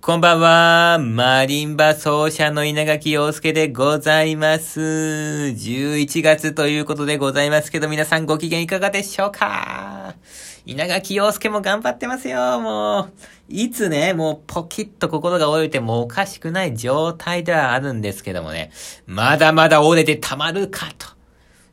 こんばんは。マリンバ奏者の稲垣陽介でございます。11月ということでございますけど、皆さんご機嫌いかがでしょうか？稲垣陽介も頑張ってますよ、もう。いつね、もうポキッと心が折れてもおかしくない状態ではあるんですけどもね、まだまだ折れてたまるかと。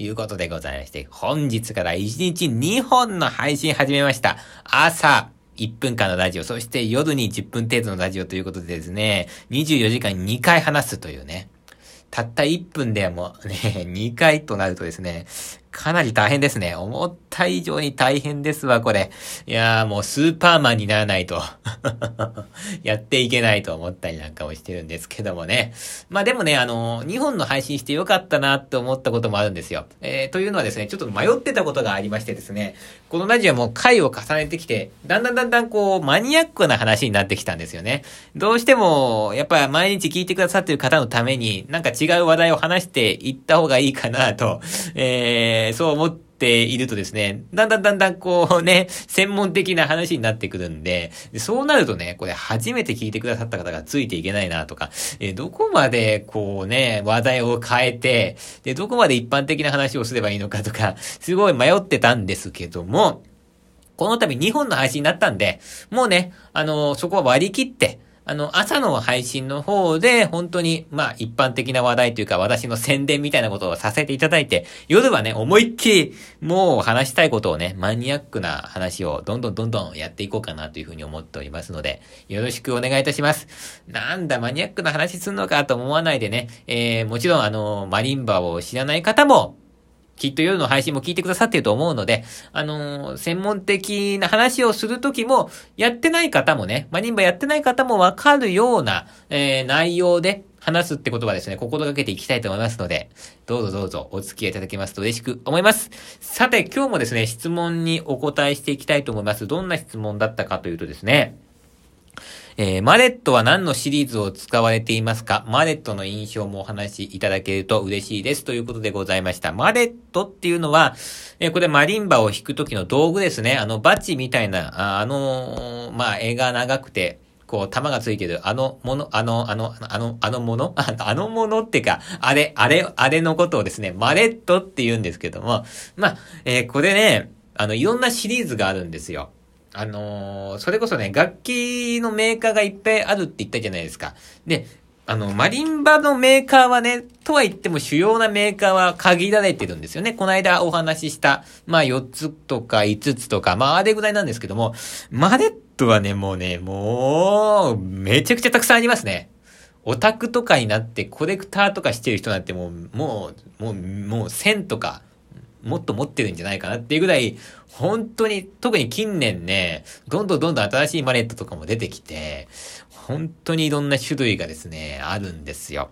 いうことでございまして、本日から1日2本の配信始めました。朝、1分間のラジオ、そして夜に10分程度のラジオということでですね、24時間2回話すというね、たった1分でもね、2回となるとですね、かなり大変ですね。思った以上に大変ですわ、これ。いやーもうスーパーマンにならないと やっていけないと思ったりなんかもしてるんですけどもね。まあでもね、あの、2本の配信してよかったなって思ったこともあるんですよ。えー、というのはですね、ちょっと迷ってたことがありましてですね、このラジオも回を重ねてきて、だんだんだんだんこう、マニアックな話になってきたんですよね。どうしても、やっぱ毎日聞いてくださってる方のために、なんか違う話題を話していった方がいいかなと、えーー、そう思っているとですね、だんだんだんだんこうね、専門的な話になってくるんで、そうなるとね、これ初めて聞いてくださった方がついていけないなとか、えどこまでこうね、話題を変えて、で、どこまで一般的な話をすればいいのかとか、すごい迷ってたんですけども、この度2本の配信になったんで、もうね、あのそこは割り切って、あの、朝の配信の方で、本当に、まあ、一般的な話題というか、私の宣伝みたいなことをさせていただいて、夜はね、思いっきり、もう話したいことをね、マニアックな話を、どんどんどんどんやっていこうかなというふうに思っておりますので、よろしくお願いいたします。なんだ、マニアックな話すんのかと思わないでね、えー、もちろん、あの、マリンバを知らない方も、きっと夜の配信も聞いてくださっていると思うので、あのー、専門的な話をするときも、やってない方もね、マリンバやってない方もわかるような、えー、内容で話すってことはですね、心がけていきたいと思いますので、どうぞどうぞお付き合いいただけますと嬉しく思います。さて、今日もですね、質問にお答えしていきたいと思います。どんな質問だったかというとですね、えー、マレットは何のシリーズを使われていますか？マレットの印象もお話しいただけると嬉しいです。ということでございました。マレットっていうのは、えー、これマリンバを弾く時の道具ですね。あの、バチみたいな、あ、あのー、まあ、絵が長くて、こう、玉がついてる、あのもの、あの、あの、あの、あのもの？あのものってか、あれ、あれ、あれのことをですね、マレットって言うんですけども、まあ、えー、これね、あの、いろんなシリーズがあるんですよ。あのー、それこそね、楽器のメーカーがいっぱいあるって言ったじゃないですか。で、あの、マリンバのメーカーはね、とは言っても主要なメーカーは限られてるんですよね。この間お話しした、まあ4つとか5つとか、まああれぐらいなんですけども、マレットはね、もうね、もう、めちゃくちゃたくさんありますね。オタクとかになってコレクターとかしてる人なんてもう、もう、もう、もう1000とか、もっと持ってるんじゃないかなっていうぐらい、本当に、特に近年ね、どんどんどんどん新しいマネットとかも出てきて、本当にいろんな種類がですね、あるんですよ。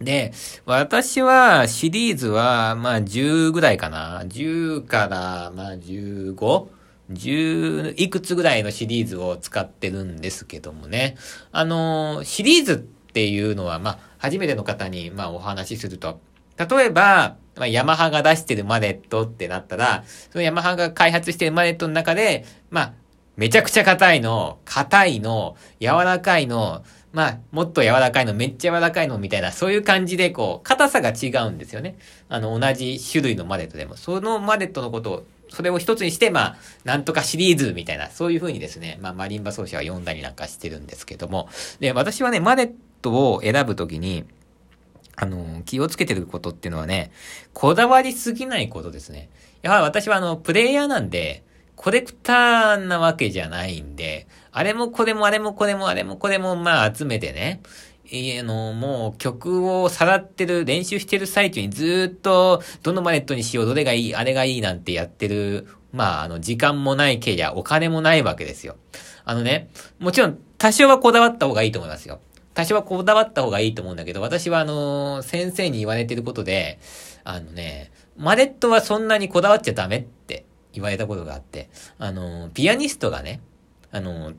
で、私はシリーズは、まあ10ぐらいかな。10から、まあ 15? 10いくつぐらいのシリーズを使ってるんですけどもね。あの、シリーズっていうのは、まあ、初めての方に、まあ、お話しすると、例えば、まあ、ヤマハが出してるマネットってなったら、そのヤマハが開発してるマネットの中で、まあ、めちゃくちゃ硬いの、硬いの、柔らかいの、まあ、もっと柔らかいの、めっちゃ柔らかいのみたいな、そういう感じで、こう、硬さが違うんですよね。あの、同じ種類のマネットでも。そのマネットのことを、それを一つにして、まあ、なんとかシリーズみたいな、そういう風にですね、まあ、マリンバ奏者は読んだりなんかしてるんですけども。で、私はね、マネットを選ぶときに、あの、気をつけてることっていうのはね、こだわりすぎないことですね。やはり私はあの、プレイヤーなんで、コレクターなわけじゃないんで、あれもこれもあれもこれもあれもこれもまあ集めてね、あの、もう曲をさらってる、練習してる最中にずっと、どのマネットにしよう、どれがいい、あれがいいなんてやってる、まあ、あの、時間もないけりゃお金もないわけですよ。あのね、もちろん多少はこだわった方がいいと思いますよ。多少はこだわった方がいいと思うんだけど、私はあの、先生に言われてることで、あのね、マレットはそんなにこだわっちゃダメって言われたことがあって、あの、ピアニストがね、あの、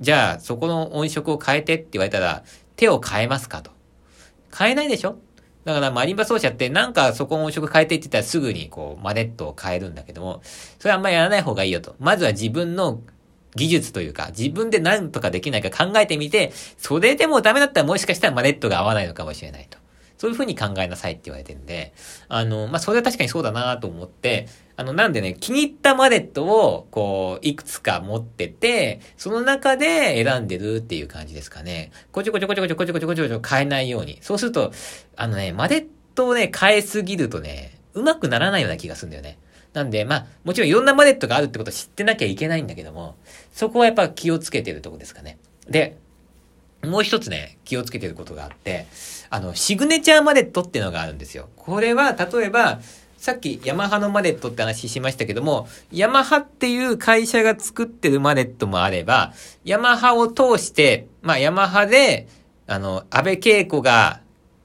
じゃあそこの音色を変えてって言われたら、手を変えますかと。変えないでしょ？だからマリンバ奏者ってなんかそこの音色変えてって言ったらすぐにこうマネットを変えるんだけども、それあんまりやらない方がいいよと。まずは自分の技術というか、自分で何とかできないか考えてみて、それでもダメだったらもしかしたらマネットが合わないのかもしれないと。そういうふうに考えなさいって言われてるんで、あの、まあ、それは確かにそうだなと思って、あの、なんでね、気に入ったマネットを、こう、いくつか持ってて、その中で選んでるっていう感じですかね。こちょこちょこちょこちょこちょこちょこちょこちょ変えないように。そうすると、あのね、マネットをね、変えすぎるとね、うまくならないような気がするんだよね。なんで、まあ、もちろんいろんなマネットがあるってことを知ってなきゃいけないんだけども、そこはやっぱ気をつけてるとこですかね。で、もう一つね、気をつけてることがあって、あの、シグネチャーマネットっていうのがあるんですよ。これは、例えば、さっきヤマハのマネットって話しましたけども、ヤマハっていう会社が作ってるマネットもあれば、ヤマハを通して、まあヤマハで、あの、安倍恵子が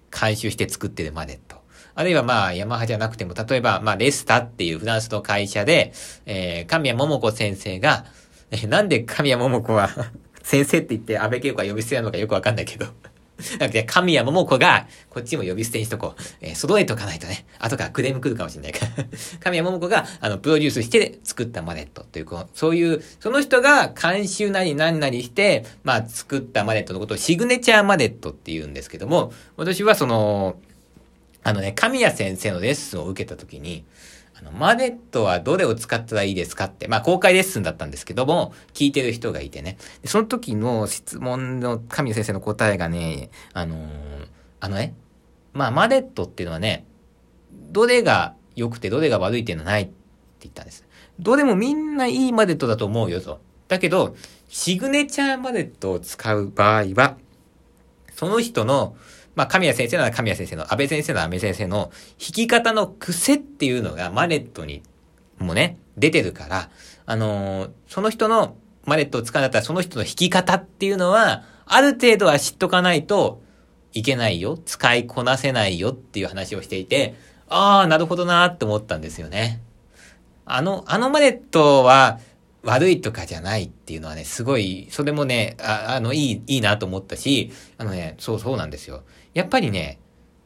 監修して作ってるマネット。あるいはまあ、ヤマハじゃなくても、例えば、まあ、レスタっていうフランスの会社で、えー、神谷桃子先生が、えなんで神谷桃子は 先生って言って安倍恵子が呼び捨てなのかよくわかんないけど なんか、神谷桃子が、こっちも呼び捨てにしとこう。えー、揃えとかないとね、後からクレーム来るかもしれないから 神谷桃子が、あの、プロデュースして作ったマネットという、こう、そういう、その人が監修なり何なりして、まあ、作ったマネットのことをシグネチャーマネットって言うんですけども、私はその、あのね、神谷先生のレッスンを受けたときに、あの、マネットはどれを使ったらいいですかって、まあ公開レッスンだったんですけども、聞いてる人がいてね。その時の質問の神谷先生の答えがね、あのー、あのね、まあマネットっていうのはね、どれが良くてどれが悪いっていうのはないって言ったんです。どれもみんないいマネットだと思うよと。だけど、シグネチャーマネットを使う場合は、その人のまあ、神谷先生なら神谷先生の、安倍先生なら安倍先生の弾き方の癖っていうのがマネットにもね、出てるから、あのー、その人のマネットを使うんだったらその人の弾き方っていうのは、ある程度は知っとかないといけないよ。使いこなせないよっていう話をしていて、ああ、なるほどなーって思ったんですよね。あの、あのマネットは、悪いとかじゃないっていうのはね、すごい、それもね、ああの、いい、いいなと思ったし、あのね、そうそうなんですよ。やっぱりね、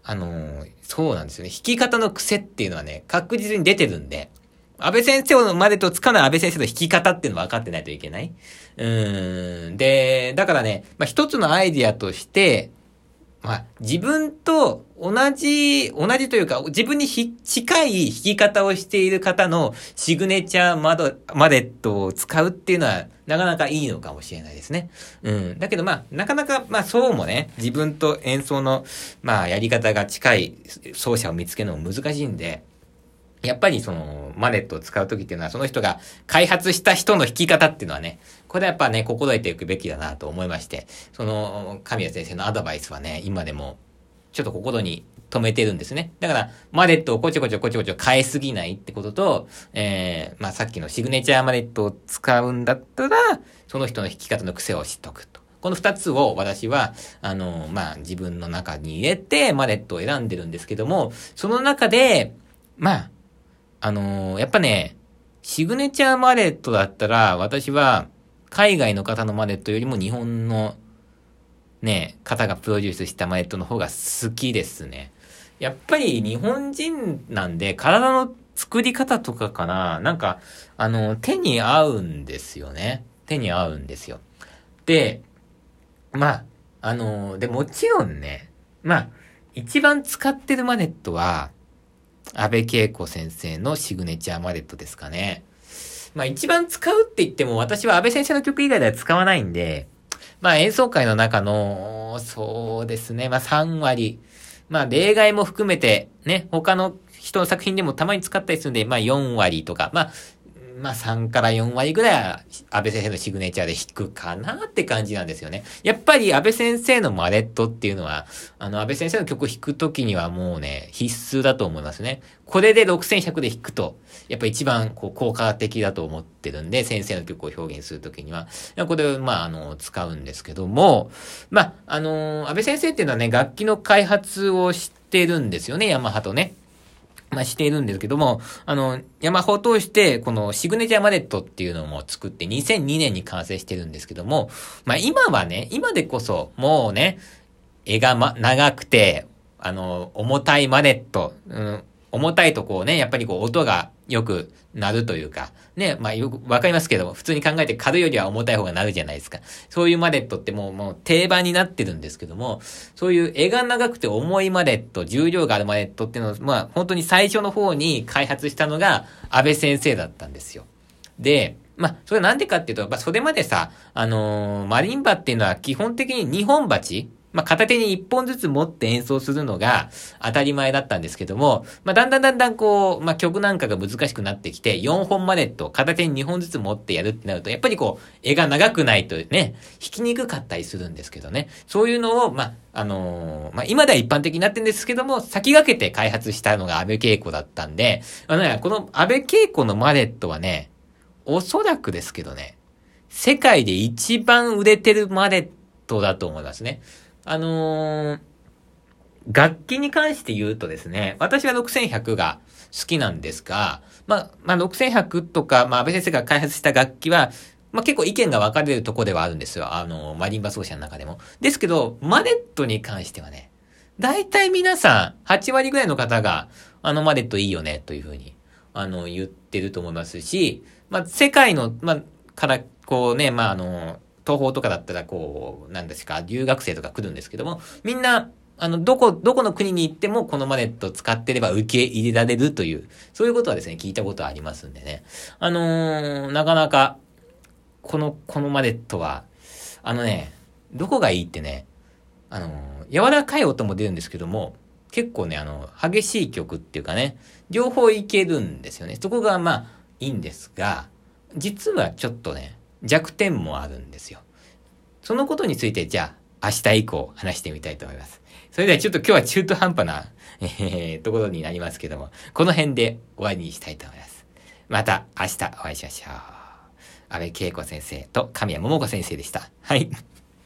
あのー、そうなんですよね。弾き方の癖っていうのはね、確実に出てるんで、安倍先生までとつかない安倍先生の弾き方っていうのは分かってないといけない。うーん。で、だからね、まあ、一つのアイディアとして、まあ、自分と同じ、同じというか、自分に近い弾き方をしている方のシグネチャーマド、マデットを使うっていうのは、なかなかいいのかもしれないですね。うん。だけどまあ、なかなか、まあそうもね、自分と演奏の、まあやり方が近い奏者を見つけるのも難しいんで、やっぱりその、マネットを使うときっていうのは、その人が開発した人の弾き方っていうのはね、これはやっぱね、心得ていくべきだなと思いまして、その、神谷先生のアドバイスはね、今でも、ちょっと心に止めてるんですね。だから、マネットをこちょこちょこちょこちょ変えすぎないってことと、えー、まあさっきのシグネチャーマネットを使うんだったら、その人の弾き方の癖を知っとくと。この二つを私は、あの、まあ自分の中に入れてマネットを選んでるんですけども、その中で、まあ、あのやっぱね、シグネチャーマネットだったら、私は、海外の方のマネットよりも日本のね、方がプロデュースしたマネットの方が好きですね。やっぱり日本人なんで体の作り方とかかな、なんか、あの、手に合うんですよね。手に合うんですよ。で、まあ、あの、で、もちろんね、まあ、一番使ってるマネットは、安倍恵子先生のシグネチャーマネットですかね。まあ一番使うって言っても私は安倍先生の曲以外では使わないんで、まあ演奏会の中の、そうですね、まあ3割。まあ例外も含めて、ね、他の人の作品でもたまに使ったりするんで、まあ4割とか、まあまあ3から4割ぐらいは安倍先生のシグネチャーで弾くかなって感じなんですよね。やっぱり安倍先生のマレットっていうのは、あの安倍先生の曲弾くときにはもうね、必須だと思いますね。これで6100で弾くと、やっぱ一番こう効果的だと思ってるんで、先生の曲を表現するときには、これをまああの使うんですけども、まああの安倍先生っていうのはね、楽器の開発をしてるんですよね、ヤマハとね。まあ、しているんですけども、あの、ヤマホを通して、このシグネチャーマネットっていうのも作って2002年に完成してるんですけども、まあ、今はね、今でこそ、もうね、絵がま、長くて、あの、重たいマネット、うん、重たいとこうね、やっぱりこう音がよく鳴るというか、ね、まあよくわかりますけども、普通に考えて軽いよりは重たい方が鳴るじゃないですか。そういうマレットってもうもう定番になってるんですけども、そういう絵が長くて重いマレット、重量があるマレットっていうのを、まあ本当に最初の方に開発したのが安倍先生だったんですよ。で、まあ、それなんでかっていうと、まあ、それまでさ、あのー、マリンバっていうのは基本的に2本鉢まあ、片手に一本ずつ持って演奏するのが当たり前だったんですけども、まあ、だんだんだんだんこう、まあ、曲なんかが難しくなってきて、4本マネット、片手に2本ずつ持ってやるってなると、やっぱりこう、絵が長くないとね、弾きにくかったりするんですけどね。そういうのを、まあ、あのー、まあ、今では一般的になってるんですけども、先駆けて開発したのが安倍恵子だったんで、あのね、この安倍恵子のマネットはね、おそらくですけどね、世界で一番売れてるマネットだと思いますね。あのー、楽器に関して言うとですね、私は6100が好きなんですが、まあ、まあ、6100とか、まあ、安倍先生が開発した楽器は、まあ、結構意見が分かれるとこではあるんですよ。あの、マリンバ奏者の中でも。ですけど、マネットに関してはね、大体皆さん、8割ぐらいの方が、あのマネットいいよね、というふうに、あの、言ってると思いますし、まあ、世界の、まあ、から、こうね、まあ、あの、東方とかだったらこう、なんですか、留学生とか来るんですけども、みんな、あの、どこ、どこの国に行ってもこのマネット使ってれば受け入れられるという、そういうことはですね、聞いたことありますんでね。あのー、なかなか、この、このマネットは、あのね、どこがいいってね、あのー、柔らかい音も出るんですけども、結構ね、あの、激しい曲っていうかね、両方いけるんですよね。そこがまあ、いいんですが、実はちょっとね、弱点もあるんですよ。そのことについて、じゃあ、明日以降話してみたいと思います。それではちょっと今日は中途半端な、えー、ところになりますけども、この辺で終わりにしたいと思います。また明日お会いしましょう。安部恵子先生と神谷桃子先生でした。はい。